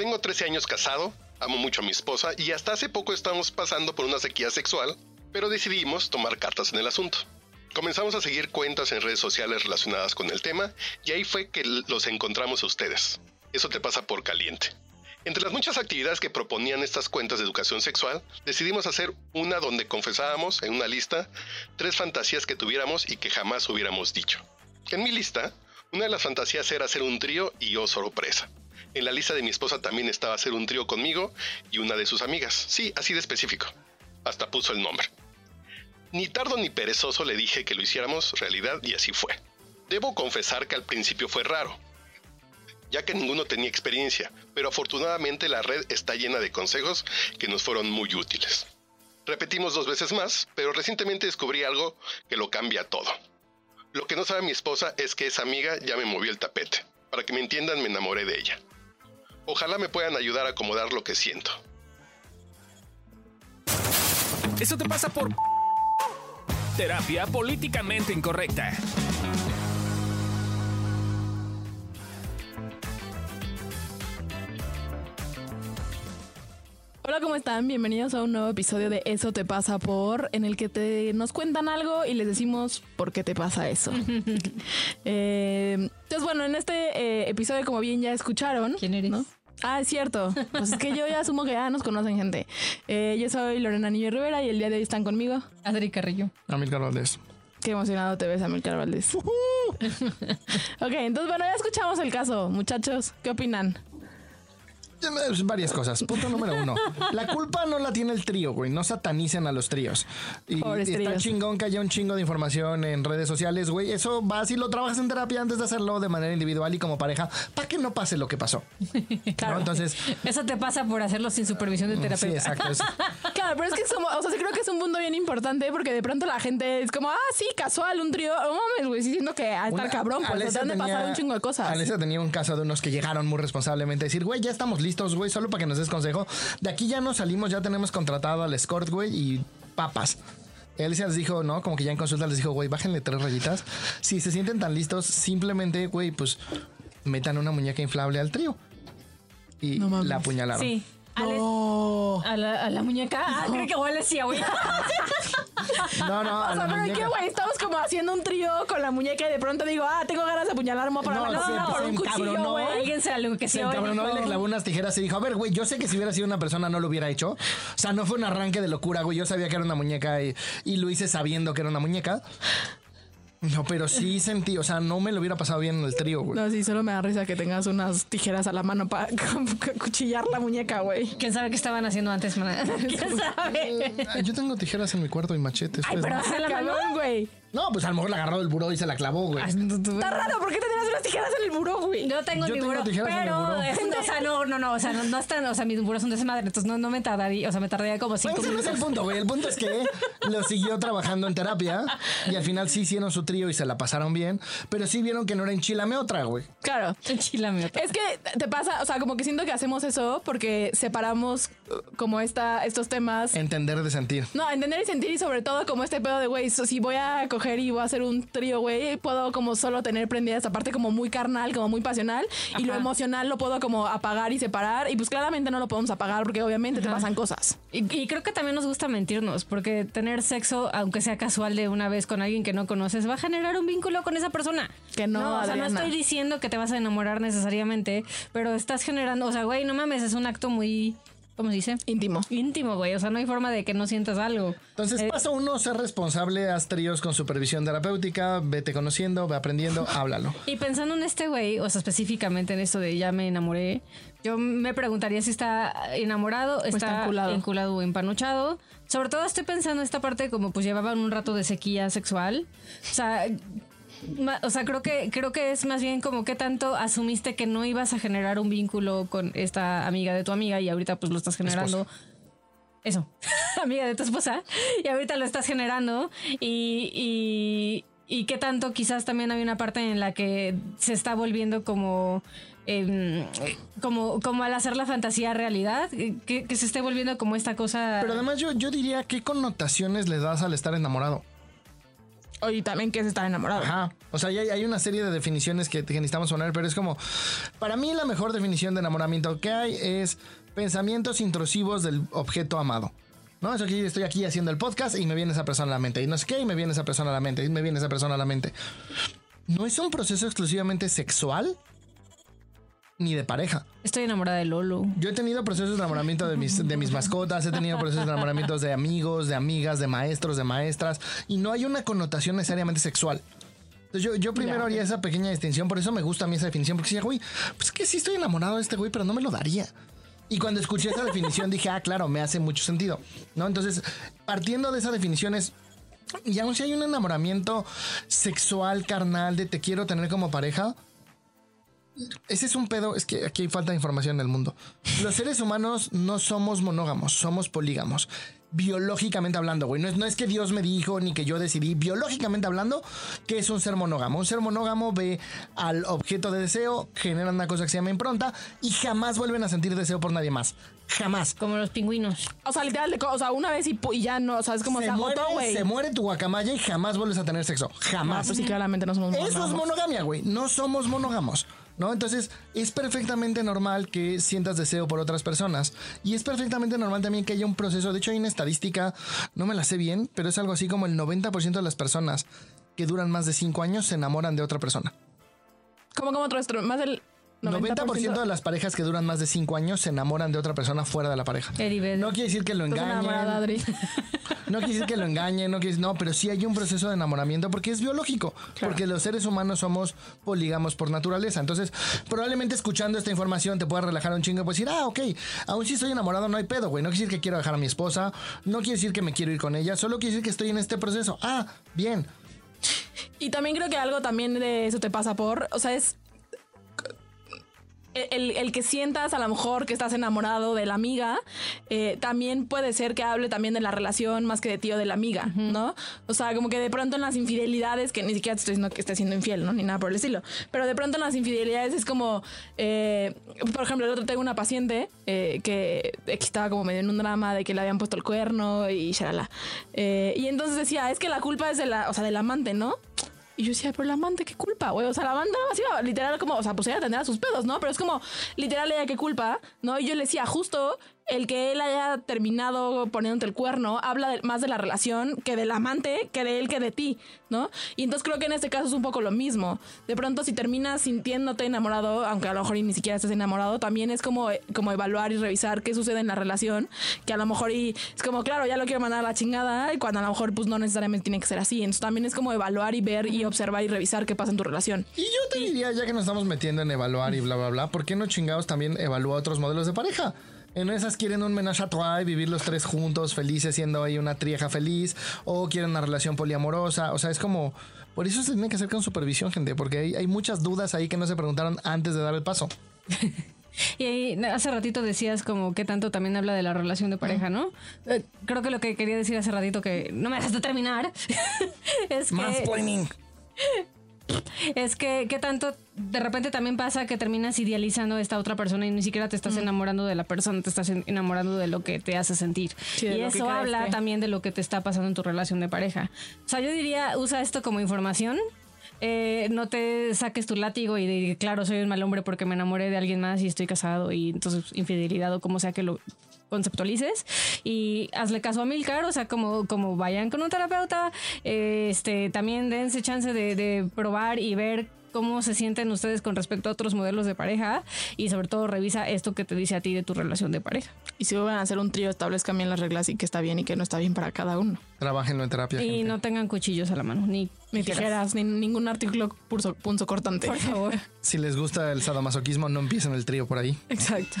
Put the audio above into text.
Tengo 13 años casado, amo mucho a mi esposa y hasta hace poco estamos pasando por una sequía sexual, pero decidimos tomar cartas en el asunto. Comenzamos a seguir cuentas en redes sociales relacionadas con el tema y ahí fue que los encontramos a ustedes. Eso te pasa por caliente. Entre las muchas actividades que proponían estas cuentas de educación sexual, decidimos hacer una donde confesábamos en una lista tres fantasías que tuviéramos y que jamás hubiéramos dicho. En mi lista, una de las fantasías era hacer un trío y yo sorpresa. En la lista de mi esposa también estaba hacer un trío conmigo y una de sus amigas. Sí, así de específico. Hasta puso el nombre. Ni tardo ni perezoso le dije que lo hiciéramos realidad y así fue. Debo confesar que al principio fue raro, ya que ninguno tenía experiencia, pero afortunadamente la red está llena de consejos que nos fueron muy útiles. Repetimos dos veces más, pero recientemente descubrí algo que lo cambia todo. Lo que no sabe mi esposa es que esa amiga ya me movió el tapete. Para que me entiendan, me enamoré de ella. Ojalá me puedan ayudar a acomodar lo que siento. Eso te pasa por terapia políticamente incorrecta. Hola, ¿cómo están? Bienvenidos a un nuevo episodio de Eso te pasa por, en el que te, nos cuentan algo y les decimos por qué te pasa eso. Eh, entonces, bueno, en este eh, episodio, como bien ya escucharon. ¿Quién eres? ¿no? Ah, es cierto. Pues es que yo ya asumo que ya nos conocen gente. Eh, yo soy Lorena Niño Rivera y el día de hoy están conmigo. Adri Carrillo. Amilcar Valdés. Qué emocionado te ves, Amilcar Valdés. ok, entonces bueno, ya escuchamos el caso. Muchachos, ¿qué opinan? Eh, Varias cosas. Punto número uno. La culpa no la tiene el trío, güey. No satanicen a los tríos. Y, Pobres y está tríos. chingón que haya un chingo de información en redes sociales, güey. Eso va si lo trabajas en terapia antes de hacerlo de manera individual y como pareja, para que no pase lo que pasó. Claro. ¿no? Entonces, Eso te pasa por hacerlo sin supervisión de sí, terapeuta. exacto. Es- Claro, pero es que somos, o sea, sí creo que es un punto bien importante porque de pronto la gente es como, ah, sí, casual, un trío. No mames, güey, sí siento que a estar cabrón, pues te han de pasar un chingo de cosas. Alesia tenía un caso de unos que llegaron muy responsablemente a decir, güey, ya estamos listos, güey, solo para que nos des consejo. De aquí ya nos salimos, ya tenemos contratado al escort, güey, y papas. Alesia les dijo, no, como que ya en consulta les dijo, güey, bájenle tres rayitas. Si se sienten tan listos, simplemente, güey, pues metan una muñeca inflable al trío. Y No la apuñalaron. Sí. No. A, la, a la muñeca. Ah, creo que igual decía, güey. No, no, O sea, pero ¿y muñeca. qué, güey? Estamos como haciendo un trío con la muñeca y de pronto digo, ah, tengo ganas de apuñalar mo para No, la no, por un cuchillo, güey. Alguien se algo que Se sí. encabronó y le clavó unas tijeras y dijo, a ver, güey, yo sé que si hubiera sido una persona no lo hubiera hecho. O sea, no fue un arranque de locura, güey. Yo sabía que era una muñeca y, y lo hice sabiendo que era una muñeca. No, pero sí sentí, o sea, no me lo hubiera pasado bien en el trío, güey. No, sí, solo me da risa que tengas unas tijeras a la mano para cuchillar la muñeca, güey. ¿Quién sabe qué estaban haciendo antes? ¿Quién sabe? Yo tengo tijeras en mi cuarto y machetes. Ay, pues, pero ¿no? la mano. Güey. No, pues a lo mejor la agarró del buró y se la clavó, güey. Está raro, ¿por qué tendrías unas tijeras en el buró, güey? No tengo Yo ni tengo buró, tijeras en el pero buró. es un- o sea, no, no, no, o sea, no, no están, o sea, mis buros son de desmadre, entonces no, no me tardaría, o sea, me tardaría como Bueno, cinco ese no es minutos. el punto, güey. El punto es que lo siguió trabajando en terapia y al final sí hicieron su trío y se la pasaron bien, pero sí vieron que no era enchilame otra, güey. Claro. Enchilame otra. Es que te pasa, o sea, como que siento que hacemos eso porque separamos uh, como esta, estos temas. Entender de sentir. No, entender y sentir y sobre todo como este pedo de, güey, so- si voy a y voy a hacer un trío, güey, puedo como solo tener prendida esa parte como muy carnal, como muy pasional y lo emocional lo puedo como apagar y separar y pues claramente no lo podemos apagar porque obviamente te pasan cosas. Y, y creo que también nos gusta mentirnos, porque tener sexo, aunque sea casual de una vez con alguien que no conoces, va a generar un vínculo con esa persona. Que no, o sea, no estoy diciendo que te vas a enamorar necesariamente, pero estás generando, o sea, güey, no mames, es un acto muy, ¿cómo se dice? Íntimo. Íntimo, güey. O sea, no hay forma de que no sientas algo. Entonces, Eh, paso uno, ser responsable, haz tríos con supervisión terapéutica, vete conociendo, ve aprendiendo, háblalo. Y pensando en este güey, o sea, específicamente en esto de ya me enamoré, yo me preguntaría si está enamorado, está, está enculado. enculado o empanuchado. Sobre todo estoy pensando en esta parte como pues llevaban un rato de sequía sexual. O sea, o sea, creo que creo que es más bien como que tanto asumiste que no ibas a generar un vínculo con esta amiga de tu amiga y ahorita pues lo estás generando. Eso, amiga de tu esposa, y ahorita lo estás generando y, y, y qué tanto quizás también hay una parte en la que se está volviendo como, em, como, como al hacer la fantasía realidad, que, que se esté volviendo como esta cosa... Pero además yo, yo diría, ¿qué connotaciones le das al estar enamorado? Y también que es estar enamorado. Ajá. O sea, ya hay, una serie de definiciones que, que necesitamos poner, pero es como, para mí la mejor definición de enamoramiento que hay es pensamientos intrusivos del objeto amado. No, eso aquí estoy aquí haciendo el podcast y me viene esa persona a la mente. Y no sé qué, y me viene esa persona a la mente. Y me viene esa persona a la mente. No es un proceso exclusivamente sexual ni de pareja. Estoy enamorada de Lolo. Yo he tenido procesos de enamoramiento de mis, de mis mascotas, he tenido procesos de enamoramientos de amigos, de amigas, de maestros, de maestras, y no hay una connotación necesariamente sexual. Entonces yo, yo primero haría esa pequeña distinción, por eso me gusta a mí esa definición, porque decía, güey, pues que sí estoy enamorado de este güey, pero no me lo daría. Y cuando escuché esa definición dije, ah, claro, me hace mucho sentido. ¿No? Entonces, partiendo de esa definición es, y aun si hay un enamoramiento sexual, carnal, de te quiero tener como pareja, ese es un pedo, es que aquí hay falta de información en el mundo. Los seres humanos no somos monógamos, somos polígamos. Biológicamente hablando, güey. No es, no es que Dios me dijo ni que yo decidí. Biológicamente hablando, que es un ser monógamo? Un ser monógamo ve al objeto de deseo, genera una cosa que se llama impronta y jamás vuelven a sentir deseo por nadie más. Jamás. Como los pingüinos. O sea, literal, o sea, una vez y, ya no, o sea, es como se, se, muere, agotó, güey. se muere tu guacamaya y jamás vuelves a tener sexo. Ah, Jamás. pues sí, claramente no somos Eso es monógamos. monogamia, güey. No somos monógamos. ¿No? Entonces, es perfectamente normal que sientas deseo por otras personas. Y es perfectamente normal también que haya un proceso. De hecho, hay una estadística, no me la sé bien, pero es algo así como el 90% de las personas que duran más de 5 años se enamoran de otra persona. Como como otro más del 90%, 90% de las parejas que duran más de 5 años se enamoran de otra persona fuera de la pareja. No quiere decir que lo engañen. No quiere decir que lo engañen, no quiere no, pero sí hay un proceso de enamoramiento porque es biológico, porque los seres humanos somos polígamos por naturaleza. Entonces, probablemente escuchando esta información te pueda relajar un chingo y puedes decir, ah, ok, aún si estoy enamorado no hay pedo, güey. No quiere decir que quiero dejar a mi esposa, no quiere decir que me quiero ir con ella, solo quiere decir que estoy en este proceso. Ah, bien. Y también creo que algo también de eso te pasa por, o sea, es el, el que sientas a lo mejor que estás enamorado de la amiga, eh, también puede ser que hable también de la relación más que de ti o de la amiga, ¿no? O sea, como que de pronto en las infidelidades, que ni siquiera te estoy diciendo que estés siendo infiel, ¿no? Ni nada por el estilo, pero de pronto en las infidelidades es como, eh, por ejemplo, el otro tengo una paciente eh, que estaba como medio en un drama de que le habían puesto el cuerno y shalala. Y entonces decía, es que la culpa es de la, o sea, del amante, ¿no? Y yo decía, pero la amante, ¿qué culpa, güey? O sea, la amante así, literal, como, o sea, pues ella tendrá sus pedos, ¿no? Pero es como, literal, ella, ¿qué culpa? ¿No? Y yo le decía, justo el que él haya terminado poniéndote el cuerno habla de- más de la relación que del amante, que de él, que de ti, ¿no? Y entonces creo que en este caso es un poco lo mismo. De pronto, si terminas sintiéndote enamorado, aunque a lo mejor ni siquiera estés enamorado, también es como, como evaluar y revisar qué sucede en la relación, que a lo mejor y es como, claro, ya lo quiero mandar a la chingada, y cuando a lo mejor pues no necesariamente tiene que ser así. Entonces también es como evaluar y ver y observar y revisar qué pasa en tu relación. Y yo te diría, ya que nos estamos metiendo en evaluar y bla, bla, bla, ¿por qué no chingados también evalúa otros modelos de pareja? En esas quieren un menage a trois, vivir los tres juntos, felices, siendo ahí una trieja feliz, o quieren una relación poliamorosa. O sea, es como. Por eso se tiene que hacer con supervisión, gente, porque hay, hay muchas dudas ahí que no se preguntaron antes de dar el paso. Y ahí, hace ratito decías como que tanto también habla de la relación de pareja, ¿no? Eh, creo que lo que quería decir hace ratito que no me dejaste terminar es que. es que qué tanto de repente también pasa que terminas idealizando a esta otra persona y ni siquiera te estás enamorando de la persona, te estás en- enamorando de lo que te hace sentir. Sí, y eso habla también de lo que te está pasando en tu relación de pareja. O sea, yo diría, usa esto como información. Eh, no te saques tu látigo y de, claro, soy un mal hombre porque me enamoré de alguien más y estoy casado y entonces infidelidad o como sea que lo conceptualices y hazle caso a Milcar, o sea, como, como vayan con un terapeuta, eh, este, también dense chance de, de probar y ver cómo se sienten ustedes con respecto a otros modelos de pareja y sobre todo revisa esto que te dice a ti de tu relación de pareja. Y si van a hacer un trío, establezcan bien las reglas y que está bien y que no está bien para cada uno. Trabajenlo en terapia. Y gente. no tengan cuchillos a la mano, ni, Ni tijeras, ni ningún artículo punzo, punzo cortante. Por favor. Si les gusta el sadomasoquismo, no empiecen el trío por ahí. Exacto.